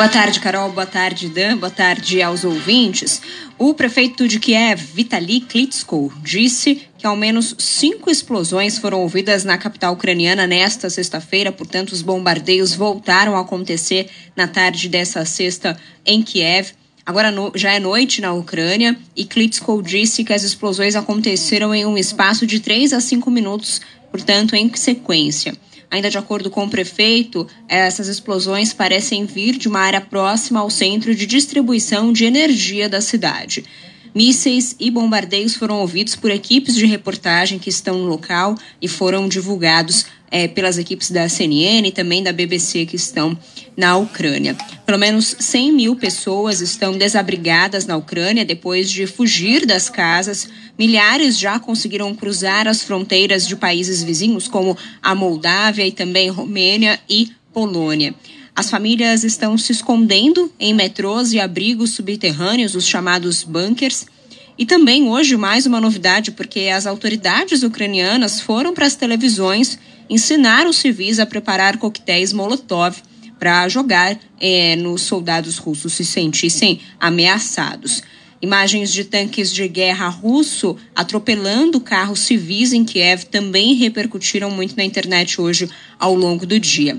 Boa tarde, Carol. Boa tarde, Dan. Boa tarde aos ouvintes. O prefeito de Kiev, Vitaly Klitschko, disse que ao menos cinco explosões foram ouvidas na capital ucraniana nesta sexta-feira. Portanto, os bombardeios voltaram a acontecer na tarde dessa sexta em Kiev. Agora já é noite na Ucrânia e Klitschko disse que as explosões aconteceram em um espaço de três a cinco minutos, portanto, em sequência. Ainda de acordo com o prefeito, essas explosões parecem vir de uma área próxima ao centro de distribuição de energia da cidade. Mísseis e bombardeios foram ouvidos por equipes de reportagem que estão no local e foram divulgados é, pelas equipes da CNN e também da BBC que estão na Ucrânia. Pelo menos 100 mil pessoas estão desabrigadas na Ucrânia depois de fugir das casas. Milhares já conseguiram cruzar as fronteiras de países vizinhos, como a Moldávia e também Romênia e Polônia. As famílias estão se escondendo em metrôs e abrigos subterrâneos, os chamados bunkers. E também hoje mais uma novidade, porque as autoridades ucranianas foram para as televisões ensinar os civis a preparar coquetéis Molotov para jogar é, nos soldados russos se sentissem ameaçados. Imagens de tanques de guerra russo atropelando carros civis em Kiev também repercutiram muito na internet hoje ao longo do dia.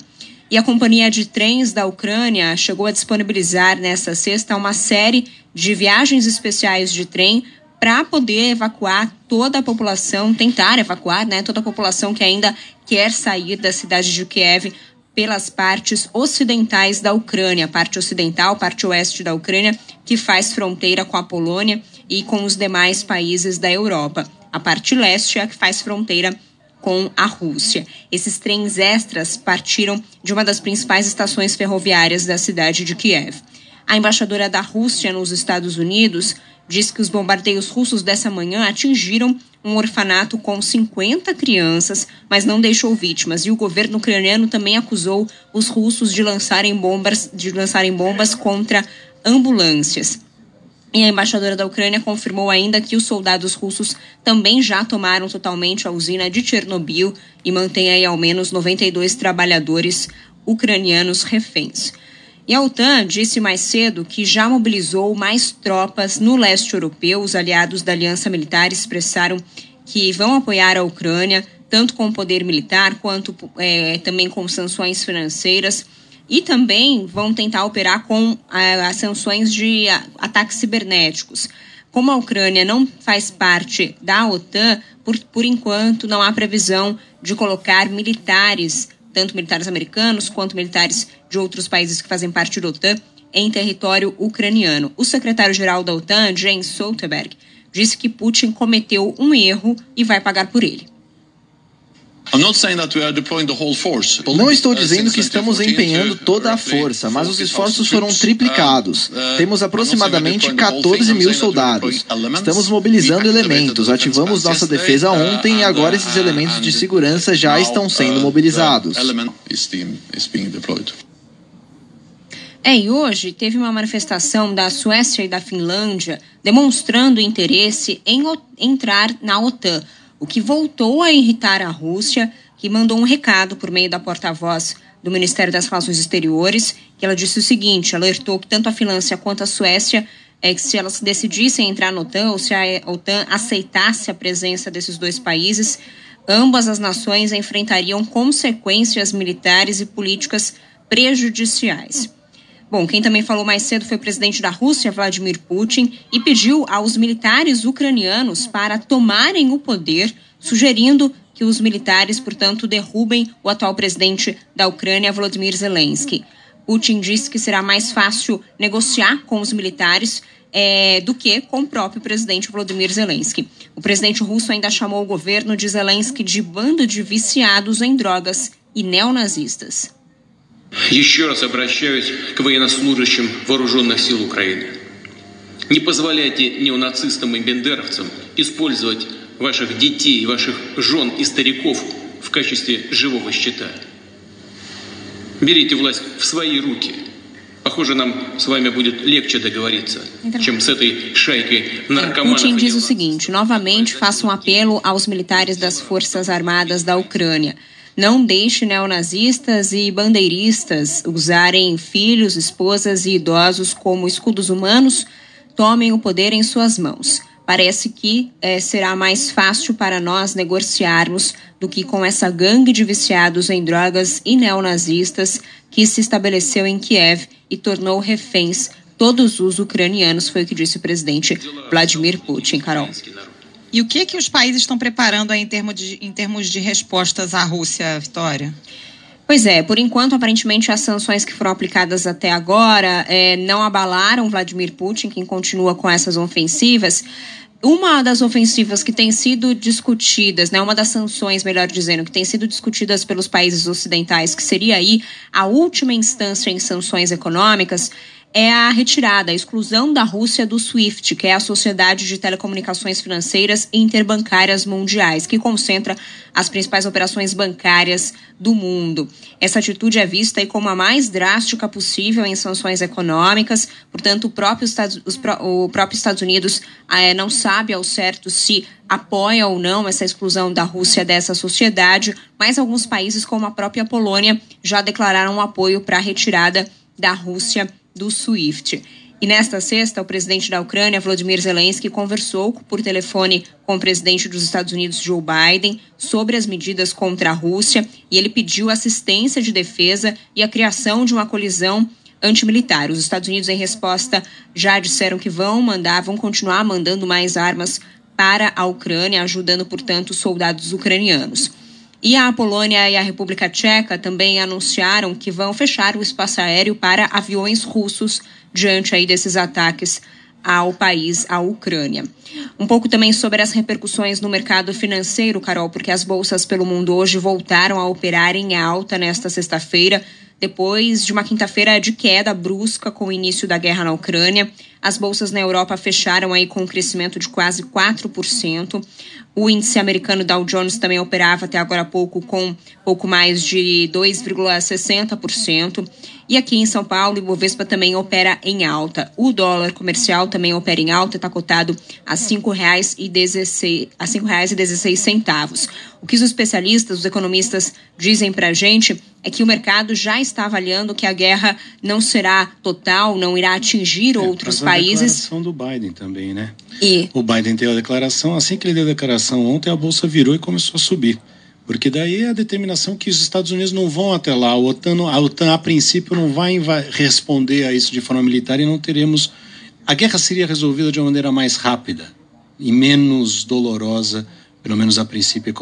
E a companhia de trens da Ucrânia chegou a disponibilizar nesta sexta uma série de viagens especiais de trem para poder evacuar toda a população, tentar evacuar né, toda a população que ainda quer sair da cidade de Kiev pelas partes ocidentais da Ucrânia, parte ocidental, parte oeste da Ucrânia, que faz fronteira com a Polônia e com os demais países da Europa. A parte leste é a que faz fronteira com a Rússia. Esses trens extras partiram de uma das principais estações ferroviárias da cidade de Kiev. A embaixadora da Rússia nos Estados Unidos diz que os bombardeios russos dessa manhã atingiram um orfanato com 50 crianças, mas não deixou vítimas. E o governo ucraniano também acusou os russos de lançarem bombas, de lançarem bombas contra ambulâncias. E a embaixadora da Ucrânia confirmou ainda que os soldados russos também já tomaram totalmente a usina de Chernobyl e mantém aí ao menos 92 trabalhadores ucranianos reféns. E a OTAN disse mais cedo que já mobilizou mais tropas no leste europeu. Os aliados da aliança militar expressaram que vão apoiar a Ucrânia, tanto com poder militar quanto é, também com sanções financeiras. E também vão tentar operar com as sanções de ataques cibernéticos. Como a Ucrânia não faz parte da OTAN, por, por enquanto não há previsão de colocar militares tanto militares americanos quanto militares de outros países que fazem parte da OTAN, em território ucraniano. O secretário-geral da OTAN, Jens Stoltenberg, disse que Putin cometeu um erro e vai pagar por ele. Não estou uh, dizendo que estamos empenhando toda a força, mas os esforços foram triplicados. Uh, uh, Temos aproximadamente 14 mil soldados. Estamos mobilizando elementos. Ativamos nossa defesa ontem e agora esses elementos de segurança já estão sendo mobilizados. É, e hoje teve uma manifestação da Suécia e da Finlândia demonstrando interesse em entrar na OTAN o que voltou a irritar a Rússia, que mandou um recado por meio da porta-voz do Ministério das Relações Exteriores, que ela disse o seguinte: alertou que tanto a Finlândia quanto a Suécia é que se elas decidissem entrar na OTAN ou se a OTAN aceitasse a presença desses dois países, ambas as nações enfrentariam consequências militares e políticas prejudiciais. Bom, quem também falou mais cedo foi o presidente da Rússia, Vladimir Putin, e pediu aos militares ucranianos para tomarem o poder, sugerindo que os militares, portanto, derrubem o atual presidente da Ucrânia, Volodymyr Zelensky. Putin disse que será mais fácil negociar com os militares é, do que com o próprio presidente Volodymyr Zelensky. O presidente russo ainda chamou o governo de Zelensky de bando de viciados em drogas e neonazistas. Еще раз обращаюсь к военнослужащим вооруженных сил Украины. Не позволяйте неонацистам и бендеровцам использовать ваших детей, ваших жен и стариков в качестве живого щита. Берите власть в свои руки. Похоже, нам с вами будет легче договориться, чем с этой шайкой наркоманов. Putin diz o seguinte: novamente faço um apelo aos militares das Forças Armadas da Ucrânia. Não deixe neonazistas e bandeiristas usarem filhos, esposas e idosos como escudos humanos. Tomem o poder em suas mãos. Parece que é, será mais fácil para nós negociarmos do que com essa gangue de viciados em drogas e neonazistas que se estabeleceu em Kiev e tornou reféns todos os ucranianos, foi o que disse o presidente Vladimir Putin. Carol. E o que que os países estão preparando aí em termos de, em termos de respostas à Rússia, Vitória? Pois é, por enquanto, aparentemente, as sanções que foram aplicadas até agora é, não abalaram Vladimir Putin, quem continua com essas ofensivas. Uma das ofensivas que tem sido discutidas, né, uma das sanções, melhor dizendo, que tem sido discutidas pelos países ocidentais, que seria aí a última instância em sanções econômicas, é a retirada, a exclusão da Rússia do SWIFT, que é a Sociedade de Telecomunicações Financeiras Interbancárias Mundiais, que concentra as principais operações bancárias do mundo. Essa atitude é vista como a mais drástica possível em sanções econômicas, portanto, o próprio Estados, os, o próprio Estados Unidos eh, não sabe ao certo se apoia ou não essa exclusão da Rússia dessa sociedade, mas alguns países, como a própria Polônia, já declararam apoio para a retirada da Rússia do SWIFT. E nesta sexta, o presidente da Ucrânia, Volodymyr Zelensky, conversou por telefone com o presidente dos Estados Unidos, Joe Biden, sobre as medidas contra a Rússia e ele pediu assistência de defesa e a criação de uma colisão antimilitar. Os Estados Unidos, em resposta, já disseram que vão mandar, vão continuar mandando mais armas para a Ucrânia, ajudando, portanto, soldados ucranianos. E a Polônia e a República Tcheca também anunciaram que vão fechar o espaço aéreo para aviões russos diante aí desses ataques ao país, à Ucrânia. Um pouco também sobre as repercussões no mercado financeiro, Carol, porque as bolsas pelo mundo hoje voltaram a operar em alta nesta sexta-feira, depois de uma quinta-feira de queda brusca com o início da guerra na Ucrânia. As bolsas na Europa fecharam aí com um crescimento de quase 4%. O índice americano Dow Jones também operava até agora há pouco com pouco mais de 2,60%. E aqui em São Paulo, o Ibovespa também opera em alta. O dólar comercial também opera em alta, está cotado a R$ 5,16. O que os especialistas, os economistas dizem para a gente é que o mercado já está avaliando que a guerra não será total, não irá atingir é, outros países. A declaração do Biden também, né? E o Biden deu a declaração, assim que ele deu a declaração ontem, a bolsa virou e começou a subir. Porque daí é a determinação que os Estados Unidos não vão até lá. A OTAN, a OTAN, a princípio, não vai responder a isso de forma militar e não teremos. A guerra seria resolvida de uma maneira mais rápida e menos dolorosa pelo menos a princípio,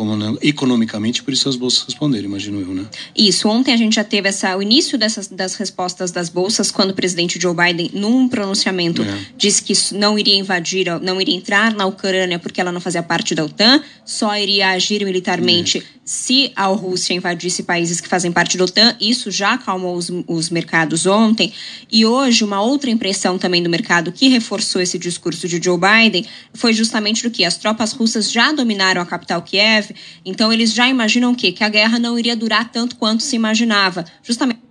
economicamente, por isso as bolsas responderam, imagino eu, né? Isso. Ontem a gente já teve essa, o início dessas, das respostas das bolsas, quando o presidente Joe Biden, num pronunciamento, é. disse que não iria invadir, não iria entrar na Ucrânia porque ela não fazia parte da OTAN, só iria agir militarmente é. Se a Rússia invadisse países que fazem parte da OTAN. Isso já acalmou os, os mercados ontem. E hoje, uma outra impressão também do mercado que reforçou esse discurso de Joe Biden foi justamente do que as tropas russas já dominaram a capital Kiev, então eles já imaginam o quê? Que a guerra não iria durar tanto quanto se imaginava, justamente